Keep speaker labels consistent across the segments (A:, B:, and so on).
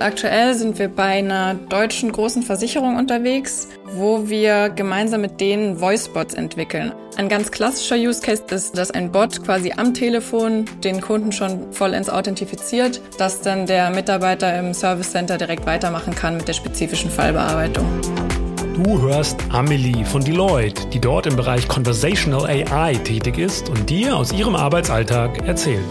A: Aktuell sind wir bei einer deutschen großen Versicherung unterwegs, wo wir gemeinsam mit denen Voicebots entwickeln. Ein ganz klassischer Use Case ist, dass ein Bot quasi am Telefon den Kunden schon vollends authentifiziert, dass dann der Mitarbeiter im Service Center direkt weitermachen kann mit der spezifischen Fallbearbeitung.
B: Du hörst Amelie von Deloitte, die dort im Bereich Conversational AI tätig ist und dir aus ihrem Arbeitsalltag erzählt.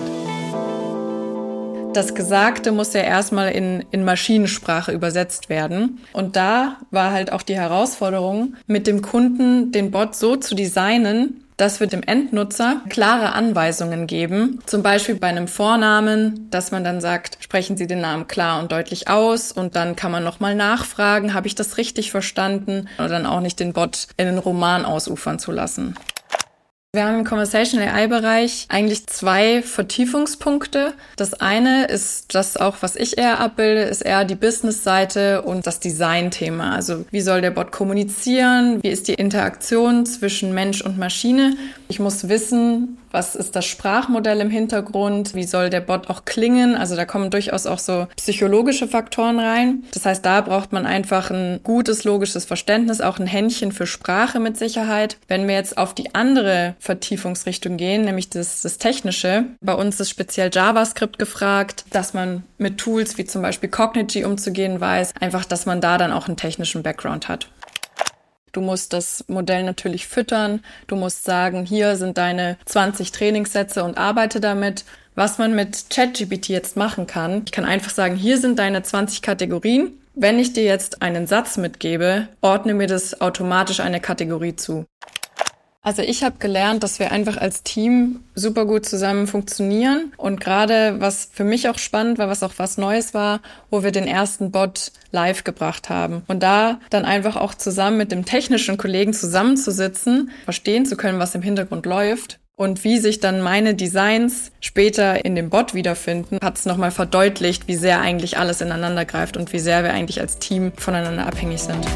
A: Das Gesagte muss ja erstmal in, in Maschinensprache übersetzt werden. Und da war halt auch die Herausforderung, mit dem Kunden den Bot so zu designen, dass wir dem Endnutzer klare Anweisungen geben. Zum Beispiel bei einem Vornamen, dass man dann sagt, sprechen Sie den Namen klar und deutlich aus und dann kann man nochmal nachfragen, habe ich das richtig verstanden? Oder dann auch nicht den Bot in den Roman ausufern zu lassen. Wir haben im Conversational AI-Bereich eigentlich zwei Vertiefungspunkte. Das eine ist das auch, was ich eher abbilde, ist eher die Business-Seite und das Design-Thema. Also wie soll der Bot kommunizieren? Wie ist die Interaktion zwischen Mensch und Maschine? Ich muss wissen, was ist das Sprachmodell im Hintergrund? Wie soll der Bot auch klingen? Also da kommen durchaus auch so psychologische Faktoren rein. Das heißt, da braucht man einfach ein gutes logisches Verständnis, auch ein Händchen für Sprache mit Sicherheit. Wenn wir jetzt auf die andere Vertiefungsrichtung gehen, nämlich das, das Technische, bei uns ist speziell JavaScript gefragt, dass man mit Tools wie zum Beispiel Cognigy umzugehen weiß, einfach, dass man da dann auch einen technischen Background hat. Du musst das Modell natürlich füttern. Du musst sagen, hier sind deine 20 Trainingssätze und arbeite damit. Was man mit ChatGPT jetzt machen kann, ich kann einfach sagen, hier sind deine 20 Kategorien. Wenn ich dir jetzt einen Satz mitgebe, ordne mir das automatisch eine Kategorie zu. Also ich habe gelernt, dass wir einfach als Team super gut zusammen funktionieren. Und gerade was für mich auch spannend war, was auch was Neues war, wo wir den ersten Bot live gebracht haben. Und da dann einfach auch zusammen mit dem technischen Kollegen zusammenzusitzen, verstehen zu können, was im Hintergrund läuft. Und wie sich dann meine Designs später in dem Bot wiederfinden, hat es nochmal verdeutlicht, wie sehr eigentlich alles ineinander greift und wie sehr wir eigentlich als Team voneinander abhängig sind.